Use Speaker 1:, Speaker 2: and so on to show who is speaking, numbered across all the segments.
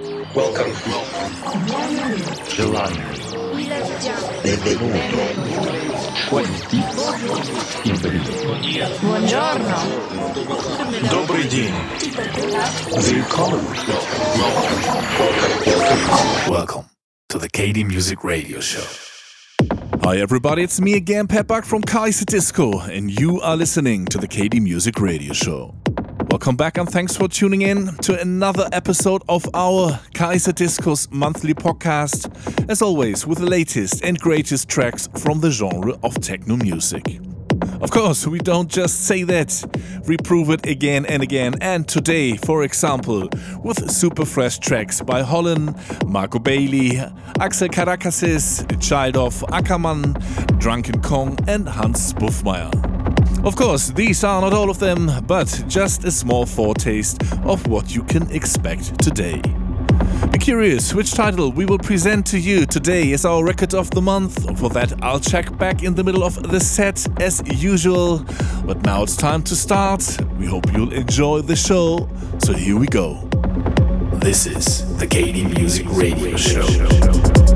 Speaker 1: Welcome.
Speaker 2: Gelato. Benvenuto. 20.
Speaker 3: Buongiorno.
Speaker 4: Добрый день.
Speaker 2: Welcome.
Speaker 5: Welcome. To the KD Music Radio Show.
Speaker 4: Hi everybody, it's me again, Pep from Kaiserdisco, and you are listening to the KD Music Radio Show. Welcome back and thanks for tuning in to another episode of our Kaiserdisco's monthly podcast, as always with the latest and greatest tracks from the genre of techno music. Of course, we don't just say that, we prove it again and again. And today, for example, with super fresh tracks by Hollen, Marco Bailey, Axel Karakasis, Child of Ackermann, Drunken Kong, and Hans Bouffmyhre. Of course, these are not all of them, but just a small foretaste of what you can expect today. Be curious which title we will present to you today as our record of the month. For that, I'll check back in the middle of the set as usual. But now it's time to start. We hope you'll enjoy the show. So here we go.
Speaker 5: This is the KD Music Radio Show.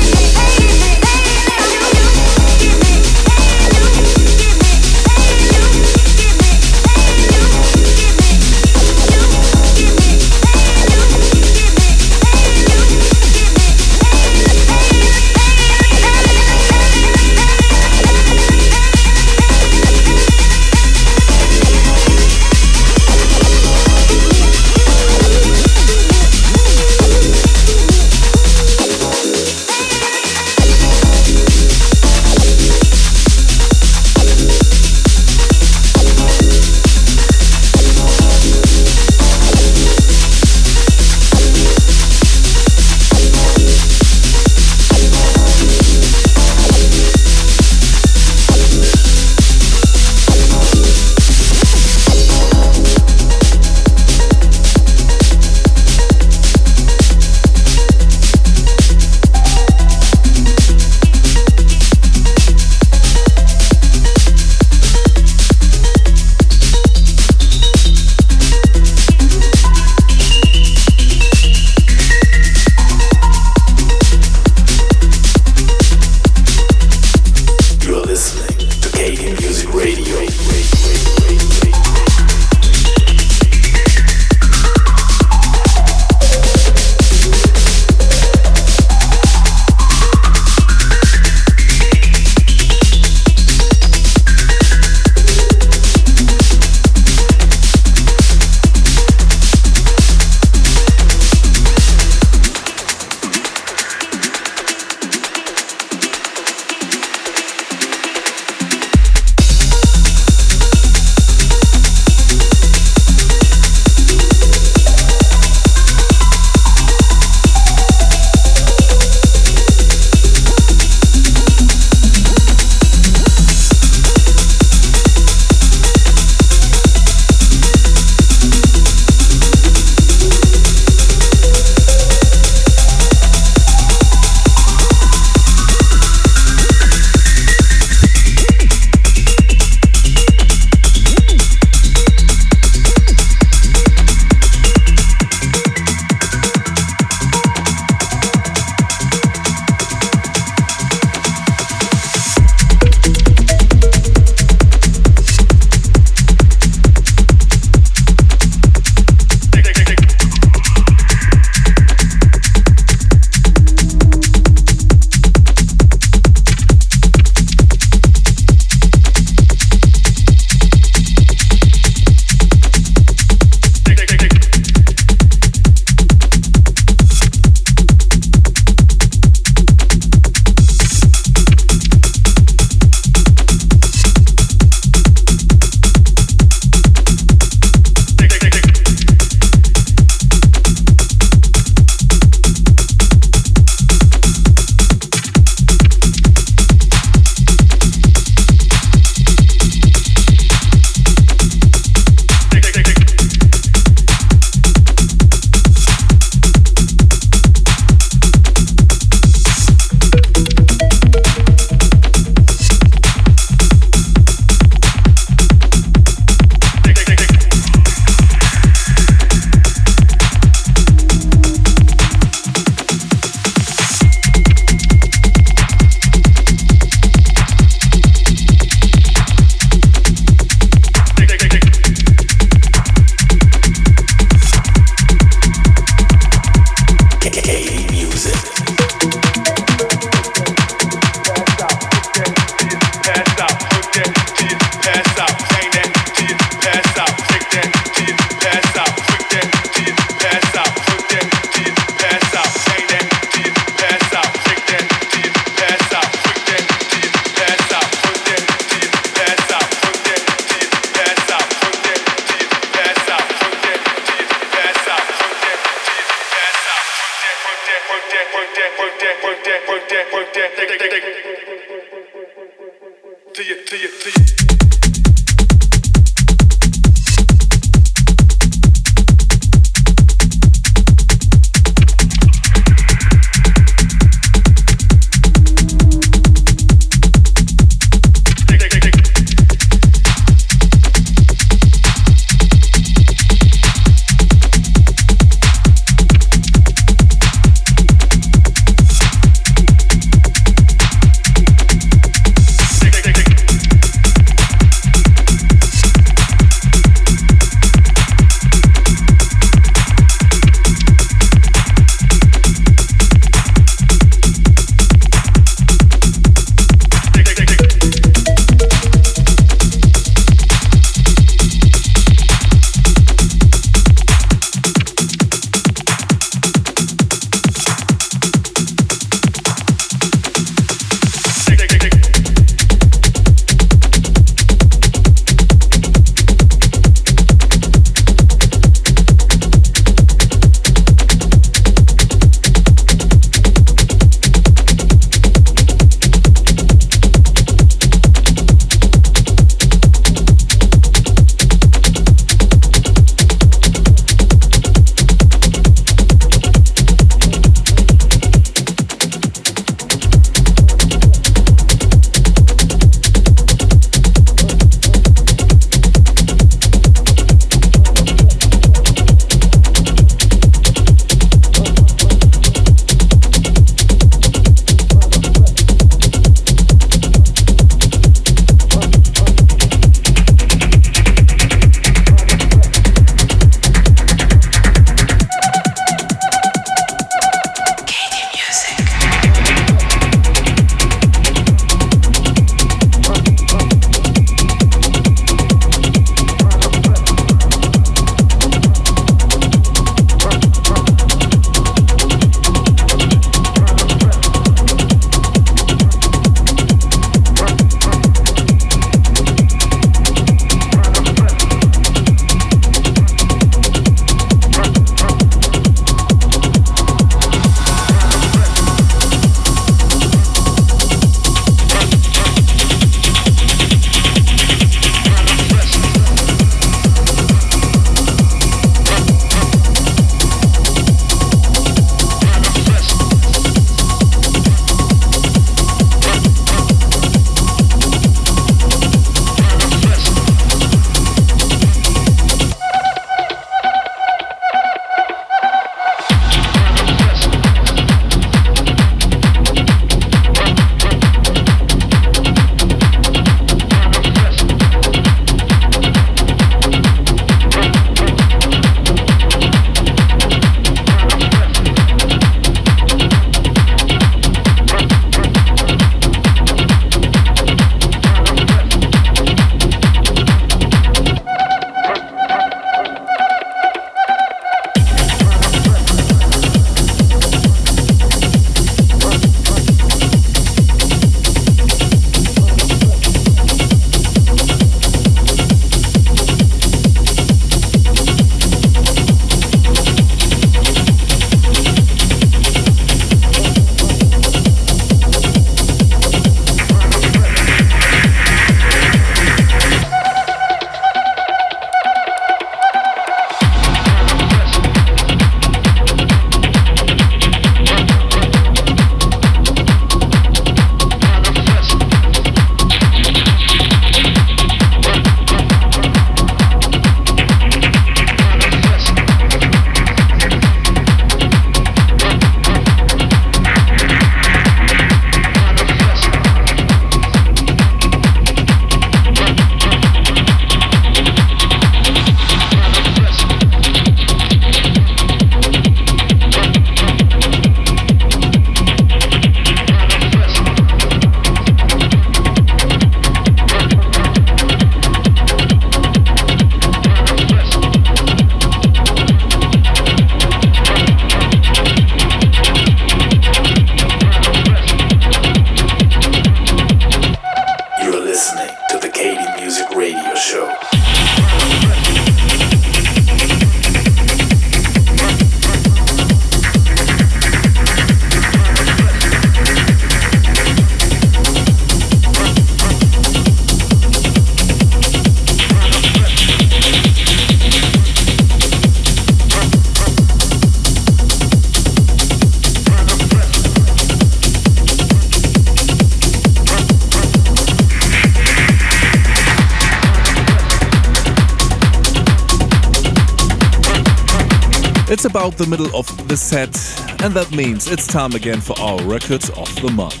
Speaker 4: About the middle of the set, and that means it's time again for our records of the month.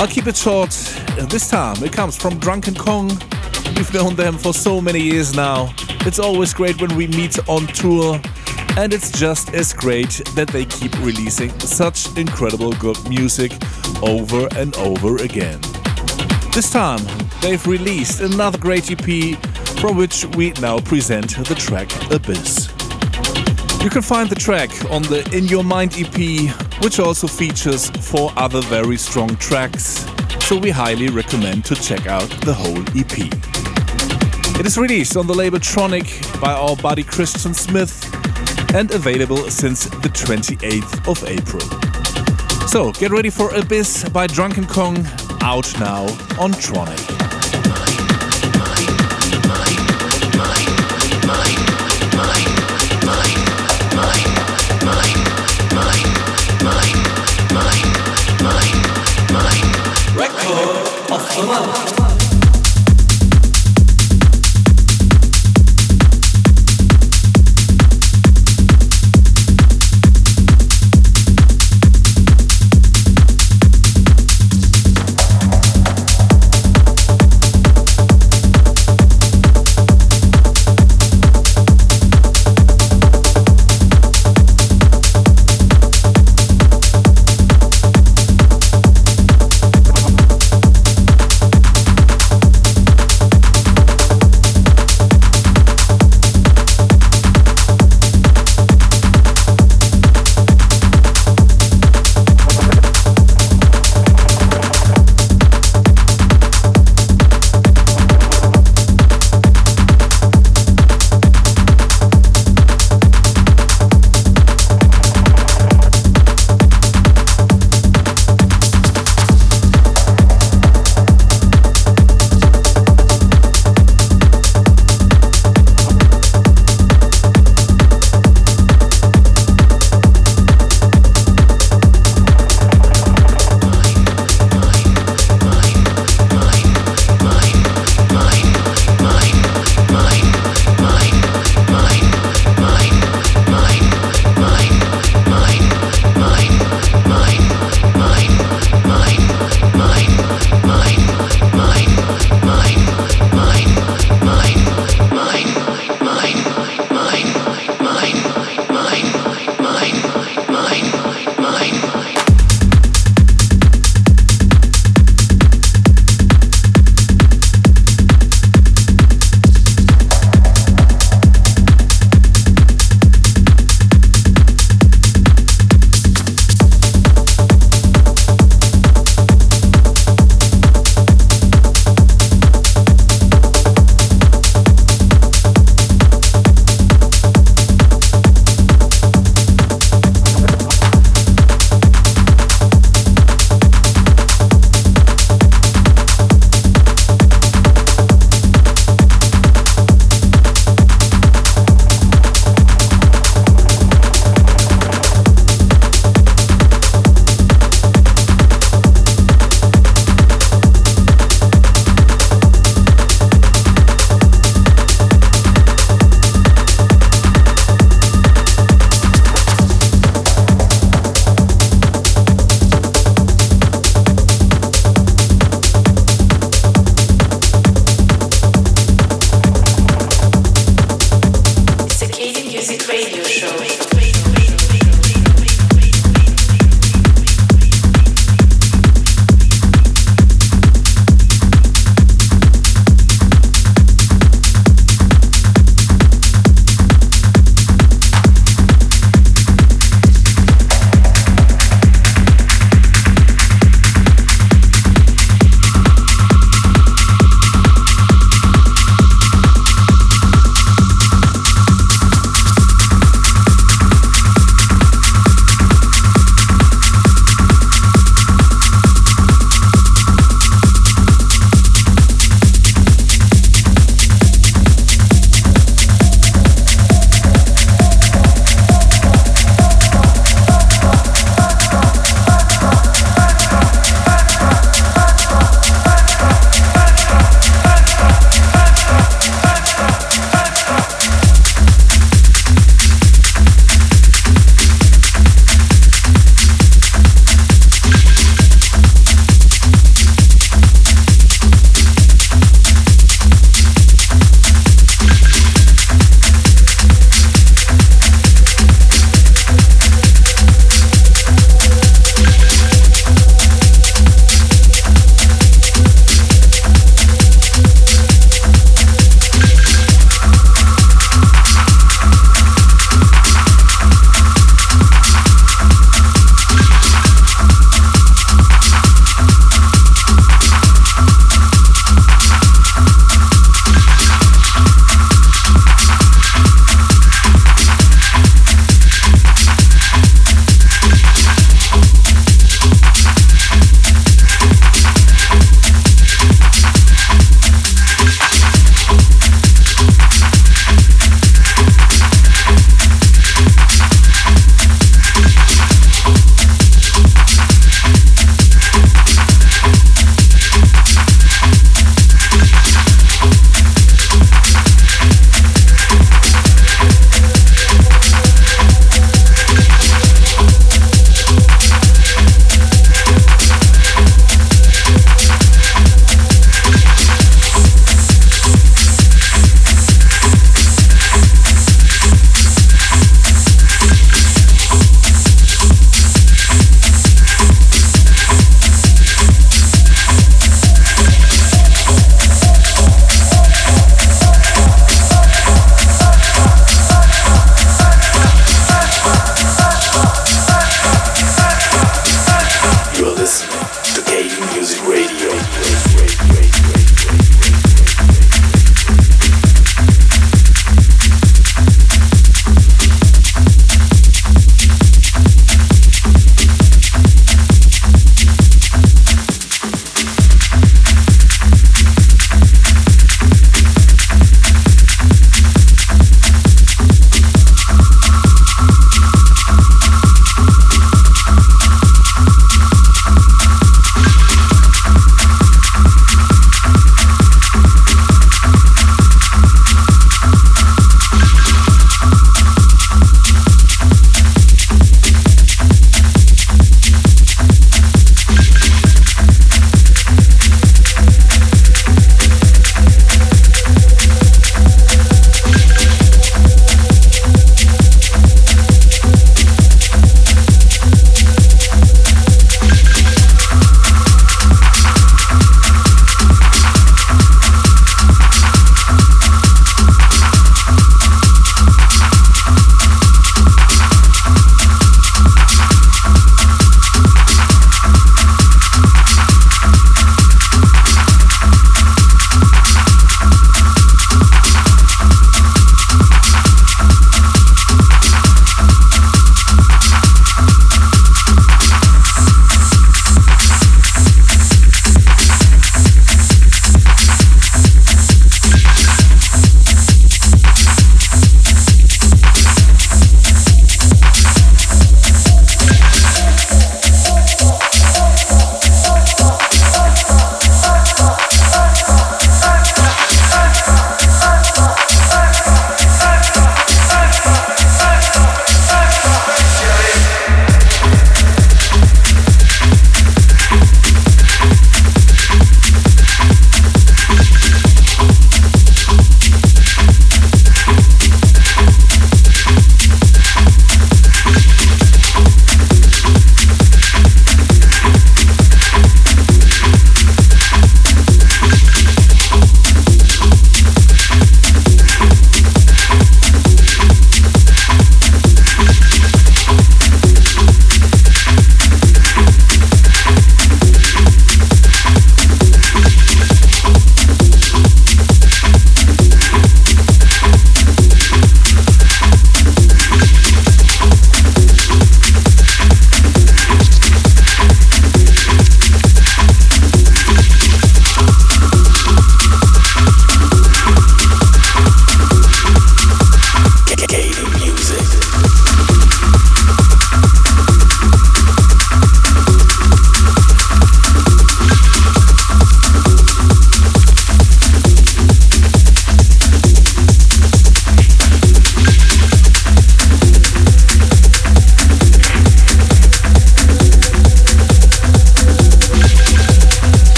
Speaker 4: I'll keep it short. This time it comes from Drunken Kong. We've known them for so many years now. It's always great when we meet on tour, and it's just as great that they keep releasing such incredible good music over and over again. This time, they've released another great EP from which we now present the track Abyss. You can find the track on the In Your Mind EP, which also features four other very strong tracks, so we highly recommend to check out the whole EP. It is released on the label Tronic by our buddy Christian Smith and available since the 28th of April. So get ready for Abyss by Drunken Kong, out now on Tronic.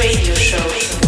Speaker 4: radio show.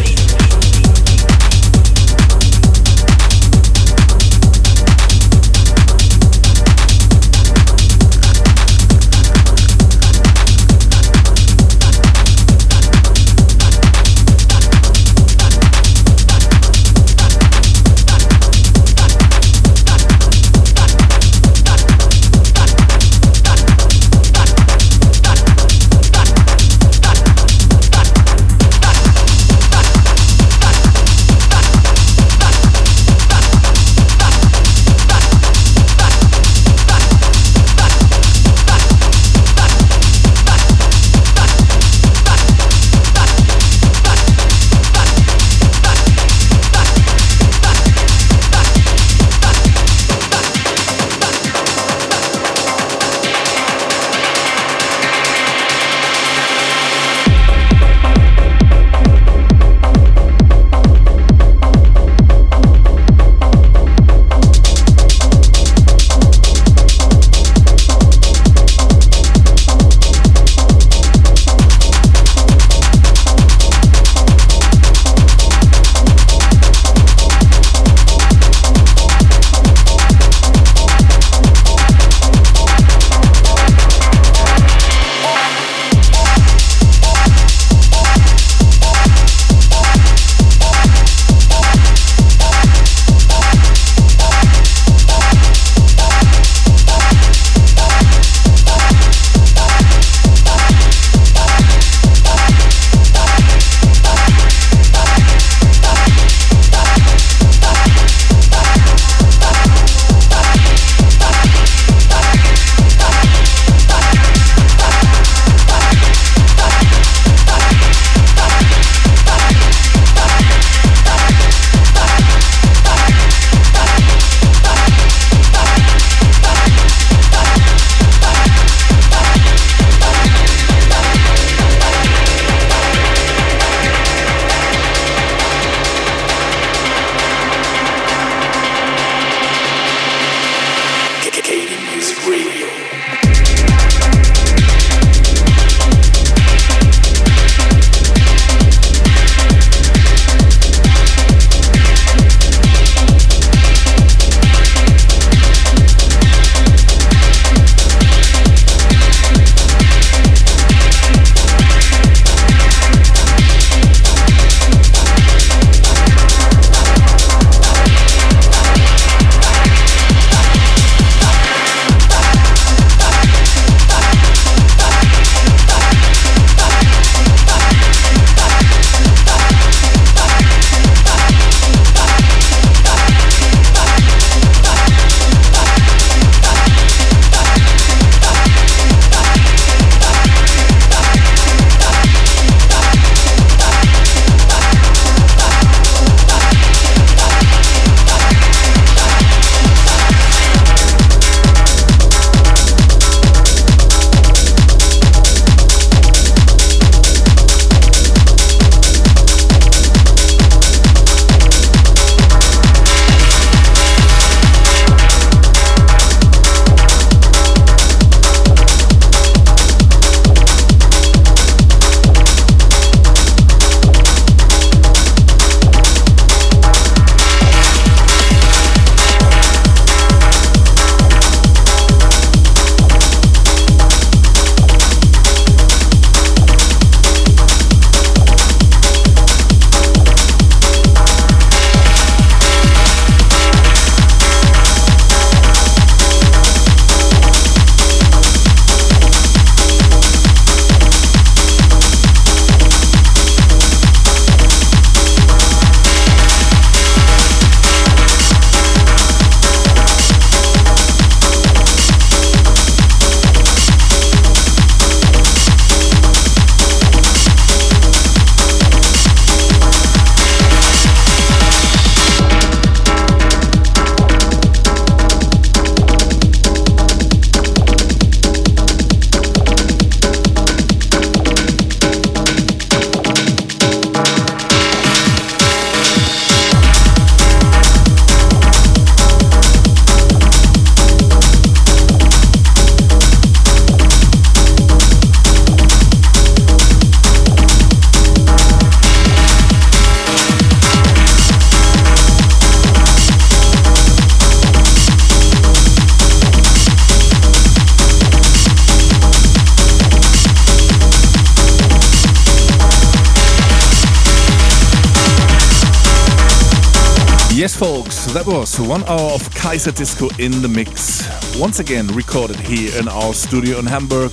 Speaker 4: That was one hour of Kaiserdisco in the mix. Once again, recorded here in our studio in Hamburg.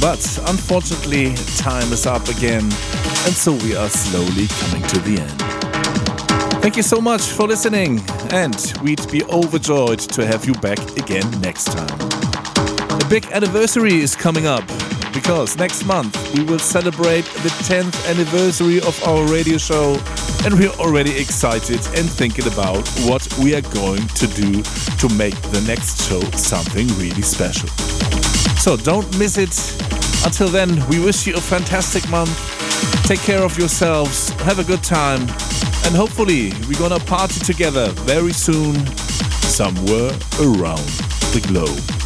Speaker 4: But unfortunately, time is up again, and so we are slowly coming to the end. Thank you so much for listening, and we'd be overjoyed to have you back again next time. A big anniversary is coming up because next month we will celebrate the 10th anniversary of our radio show and we're already excited and thinking about what we are going to do to make the next show something really special. So don't miss it. Until then, we wish you a fantastic month. Take care of yourselves, have a good time, and hopefully we're gonna party together very soon somewhere around the globe.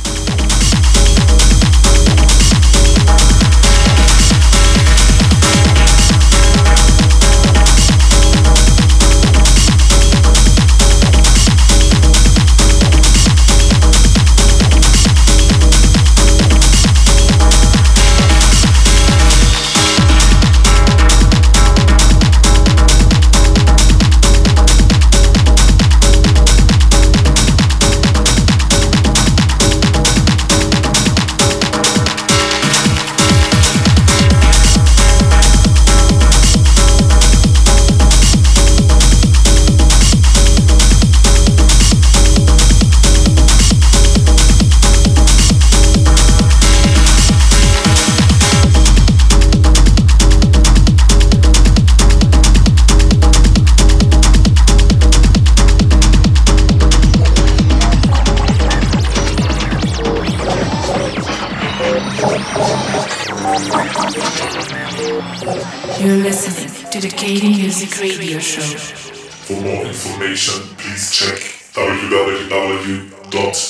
Speaker 1: For more information, please check www.kd-music.net.